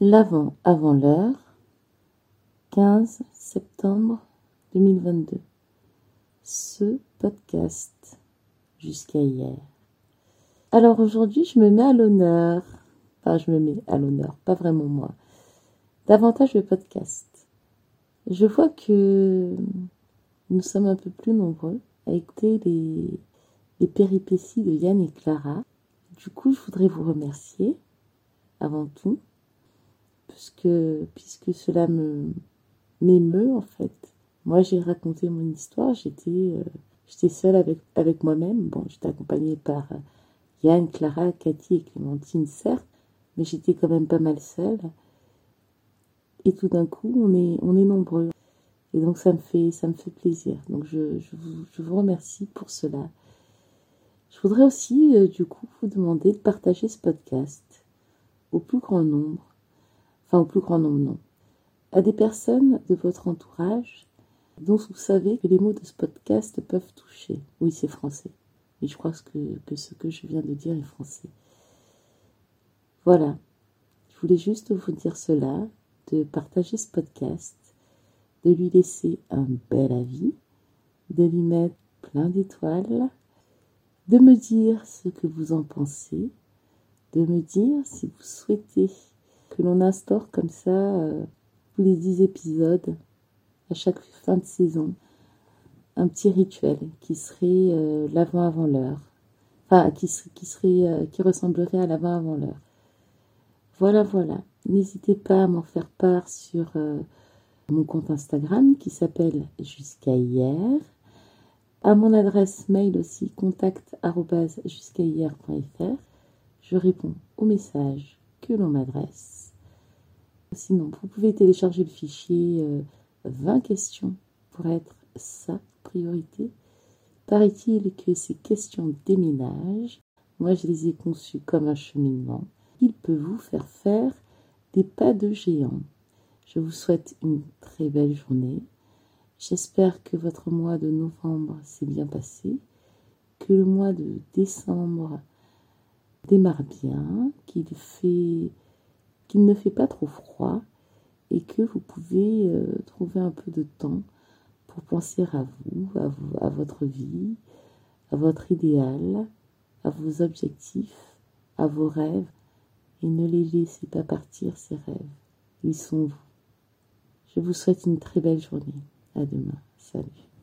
L'avant avant l'heure, 15 septembre 2022. Ce podcast jusqu'à hier. Alors aujourd'hui, je me mets à l'honneur. Enfin, je me mets à l'honneur, pas vraiment moi. Davantage le podcast. Je vois que nous sommes un peu plus nombreux à écouter les péripéties de Yann et Clara. Du coup, je voudrais vous remercier avant tout puisque, puisque cela me m'émeut en fait. Moi, j'ai raconté mon histoire, j'étais euh, seule avec, avec moi-même. Bon, j'étais accompagnée par euh, Yann, Clara, Cathy et Clémentine, certes, mais j'étais quand même pas mal seule. Et tout d'un coup, on est, on est nombreux. Et donc, ça me fait, ça me fait plaisir. Donc, je, je vous remercie pour cela. Je voudrais aussi, euh, du coup, vous demander de partager ce podcast au plus grand nombre au plus grand nombre, non, à des personnes de votre entourage dont vous savez que les mots de ce podcast peuvent toucher. Oui, c'est français. Mais je crois que, que ce que je viens de dire est français. Voilà. Je voulais juste vous dire cela, de partager ce podcast, de lui laisser un bel avis, de lui mettre plein d'étoiles, de me dire ce que vous en pensez, de me dire si vous souhaitez que l'on instaure comme ça euh, tous les dix épisodes à chaque fin de saison. Un petit rituel qui serait euh, l'avant avant l'heure enfin qui, qui serait euh, qui ressemblerait à l'avant avant l'heure voilà voilà. N'hésitez pas à m'en faire part sur mon compte Instagram qui s'appelle jusqu'à hier. À mon adresse mail aussi contact jusqu'à hier.fr je réponds aux messages que l'on m'adresse Sinon, vous pouvez télécharger le fichier 20 euh, questions pour être sa priorité. Paraît-il que ces questions déménagent, moi je les ai conçues comme un cheminement, il peut vous faire faire des pas de géant. Je vous souhaite une très belle journée. J'espère que votre mois de novembre s'est bien passé, que le mois de décembre démarre bien, qu'il fait ne fait pas trop froid et que vous pouvez euh, trouver un peu de temps pour penser à vous, à, à votre vie, à votre idéal, à vos objectifs, à vos rêves et ne les laissez pas partir ces rêves. Ils sont vous. Je vous souhaite une très belle journée. À demain. Salut.